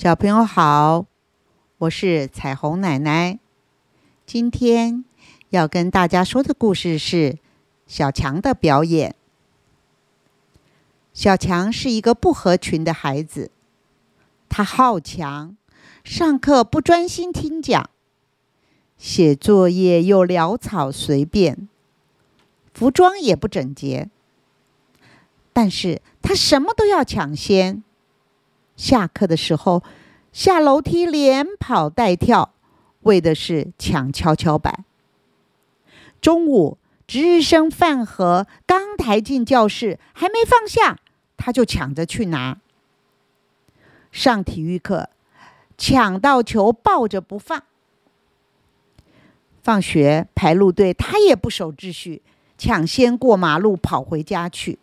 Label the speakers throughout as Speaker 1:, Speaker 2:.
Speaker 1: 小朋友好，我是彩虹奶奶。今天要跟大家说的故事是小强的表演。小强是一个不合群的孩子，他好强，上课不专心听讲，写作业又潦草随便，服装也不整洁。但是他什么都要抢先。下课的时候，下楼梯连跑带跳，为的是抢跷跷板。中午值日生饭盒刚抬进教室，还没放下，他就抢着去拿。上体育课，抢到球抱着不放。放学排路队，他也不守秩序，抢先过马路跑回家去。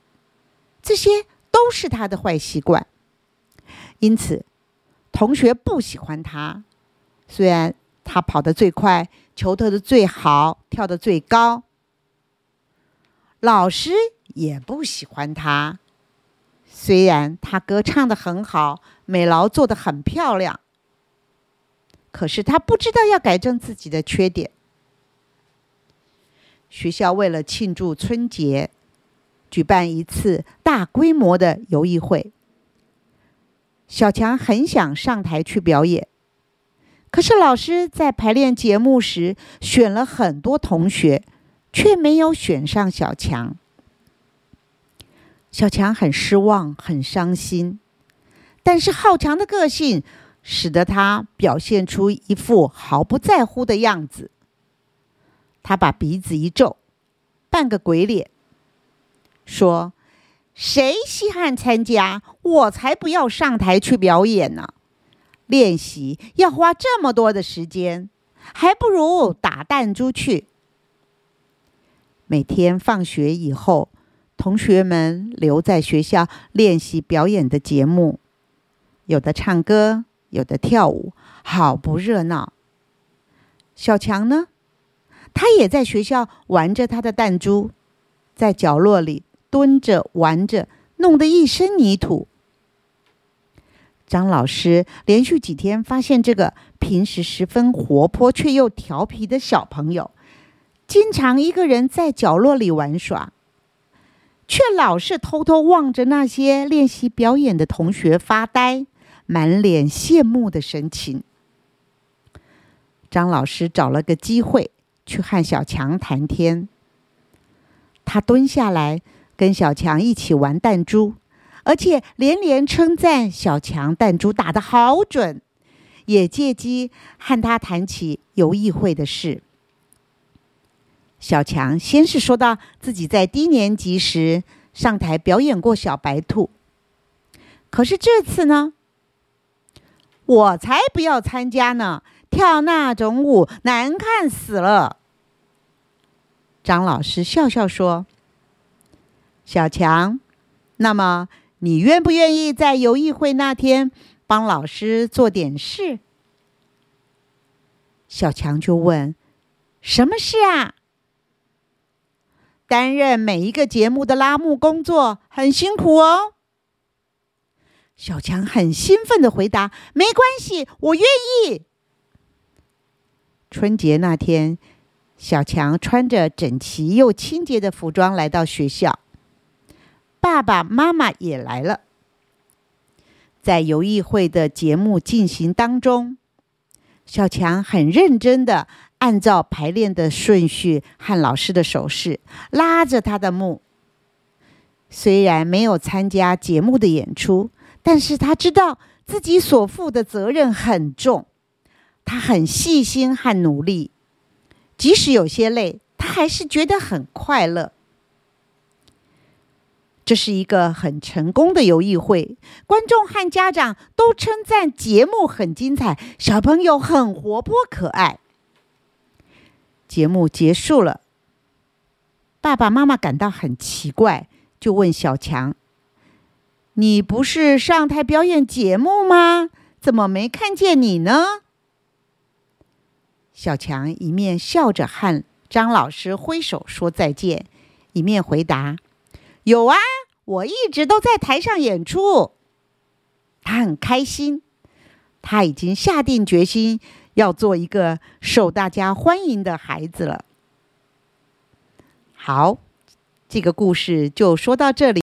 Speaker 1: 这些都是他的坏习惯。因此，同学不喜欢他。虽然他跑得最快，球投的最好，跳得最高，老师也不喜欢他。虽然他歌唱的很好，美劳做的很漂亮，可是他不知道要改正自己的缺点。学校为了庆祝春节，举办一次大规模的游艺会。小强很想上台去表演，可是老师在排练节目时选了很多同学，却没有选上小强。小强很失望，很伤心。但是好强的个性使得他表现出一副毫不在乎的样子。他把鼻子一皱，扮个鬼脸，说。谁稀罕参加？我才不要上台去表演呢！练习要花这么多的时间，还不如打弹珠去。每天放学以后，同学们留在学校练习表演的节目，有的唱歌，有的跳舞，好不热闹。小强呢，他也在学校玩着他的弹珠，在角落里。蹲着玩着，弄得一身泥土。张老师连续几天发现这个平时十分活泼却又调皮的小朋友，经常一个人在角落里玩耍，却老是偷偷望着那些练习表演的同学发呆，满脸羡慕的神情。张老师找了个机会去和小强谈天，他蹲下来。跟小强一起玩弹珠，而且连连称赞小强弹珠打得好准，也借机和他谈起游艺会的事。小强先是说到自己在低年级时上台表演过小白兔，可是这次呢，我才不要参加呢！跳那种舞难看死了。张老师笑笑说。小强，那么你愿不愿意在游艺会那天帮老师做点事？小强就问：“什么事啊？”担任每一个节目的拉幕工作很辛苦哦。小强很兴奋的回答：“没关系，我愿意。”春节那天，小强穿着整齐又清洁的服装来到学校。爸爸妈妈也来了。在游艺会的节目进行当中，小强很认真的按照排练的顺序和老师的手势拉着他的幕。虽然没有参加节目的演出，但是他知道自己所负的责任很重。他很细心和努力，即使有些累，他还是觉得很快乐。这是一个很成功的游艺会，观众和家长都称赞节目很精彩，小朋友很活泼可爱。节目结束了，爸爸妈妈感到很奇怪，就问小强：“你不是上台表演节目吗？怎么没看见你呢？”小强一面笑着和张老师挥手说再见，一面回答。有啊，我一直都在台上演出。他很开心，他已经下定决心要做一个受大家欢迎的孩子了。好，这个故事就说到这里。